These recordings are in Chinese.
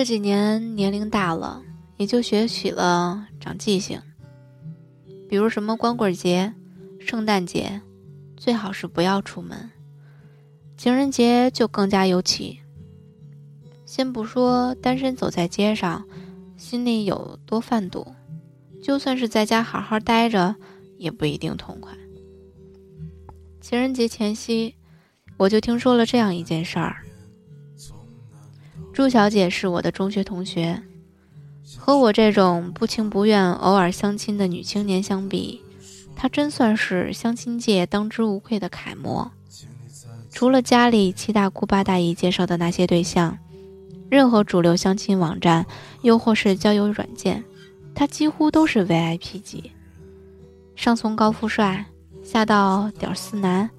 这几年年龄大了，也就学起了长记性。比如什么光棍节、圣诞节，最好是不要出门；情人节就更加尤其。先不说单身走在街上，心里有多犯堵，就算是在家好好待着，也不一定痛快。情人节前夕，我就听说了这样一件事儿。朱小姐是我的中学同学，和我这种不情不愿、偶尔相亲的女青年相比，她真算是相亲界当之无愧的楷模。除了家里七大姑八大姨介绍的那些对象，任何主流相亲网站，又或是交友软件，她几乎都是 VIP 级。上从高富帅，下到屌丝男，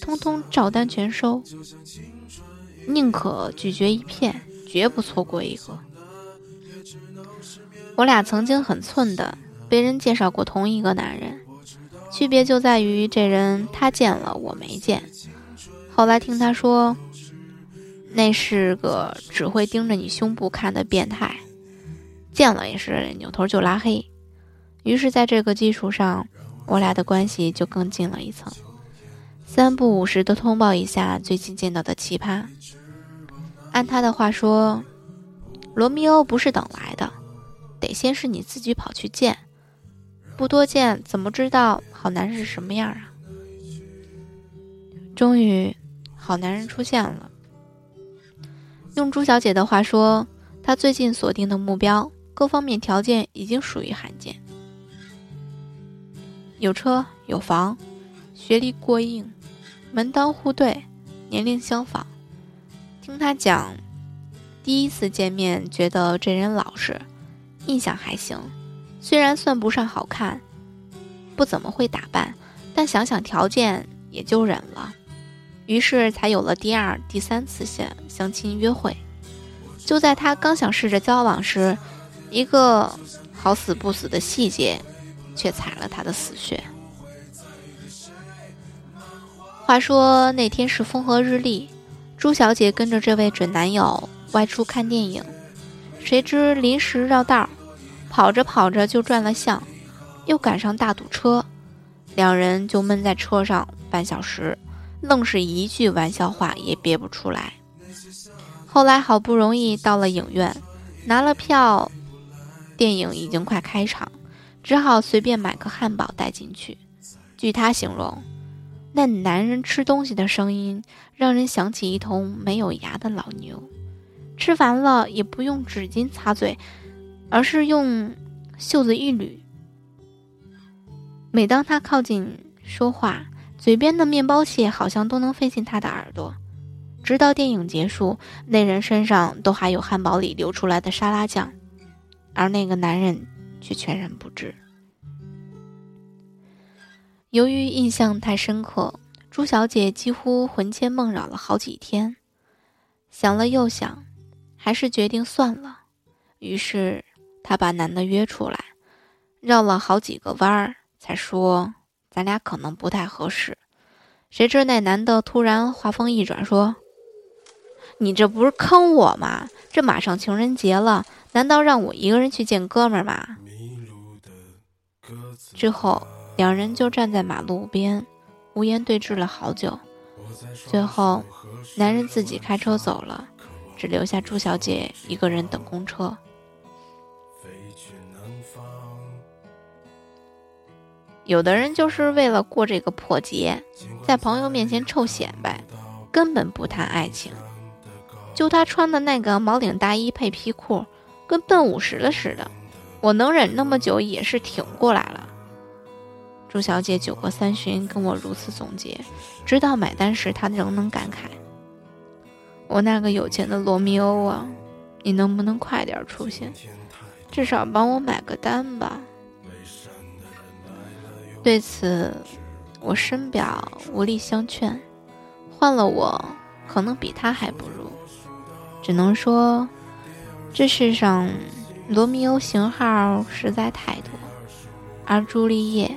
通通照单全收。宁可拒绝一片，绝不错过一个。我俩曾经很寸的被人介绍过同一个男人，区别就在于这人他见了我没见。后来听他说，那是个只会盯着你胸部看的变态，见了也是扭头就拉黑。于是，在这个基础上，我俩的关系就更近了一层。三不五时的通报一下最近见到的奇葩。按他的话说，罗密欧不是等来的，得先是你自己跑去见，不多见怎么知道好男人是什么样啊？终于，好男人出现了。用朱小姐的话说，她最近锁定的目标各方面条件已经属于罕见，有车有房，学历过硬。门当户对，年龄相仿。听他讲，第一次见面觉得这人老实，印象还行。虽然算不上好看，不怎么会打扮，但想想条件也就忍了。于是才有了第二、第三次相相亲约会。就在他刚想试着交往时，一个好死不死的细节，却踩了他的死穴。话说那天是风和日丽，朱小姐跟着这位准男友外出看电影，谁知临时绕道，跑着跑着就转了向，又赶上大堵车，两人就闷在车上半小时，愣是一句玩笑话也憋不出来。后来好不容易到了影院，拿了票，电影已经快开场，只好随便买个汉堡带进去。据他形容。那男人吃东西的声音，让人想起一头没有牙的老牛。吃完了也不用纸巾擦嘴，而是用袖子一捋。每当他靠近说话，嘴边的面包屑好像都能飞进他的耳朵。直到电影结束，那人身上都还有汉堡里流出来的沙拉酱，而那个男人却全然不知。由于印象太深刻，朱小姐几乎魂牵梦绕了好几天，想了又想，还是决定算了。于是她把男的约出来，绕了好几个弯儿，才说咱俩可能不太合适。谁知那男的突然话锋一转，说：“你这不是坑我吗？这马上情人节了，难道让我一个人去见哥们儿吗？”之后。两人就站在马路边，无言对峙了好久。最后，男人自己开车走了，只留下朱小姐一个人等公车。有的人就是为了过这个破节，在朋友面前臭显摆，根本不谈爱情。就他穿的那个毛领大衣配皮裤，跟奔五十了似的。我能忍那么久，也是挺过来了。朱小姐酒过三巡，跟我如此总结，直到买单时，她仍能感慨：“我那个有钱的罗密欧啊，你能不能快点出现，至少帮我买个单吧？”对此，我深表无力相劝。换了我，可能比他还不如。只能说，这世上罗密欧型号实在太多，而朱丽叶。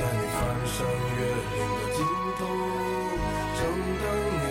在你翻山越岭的尽头等你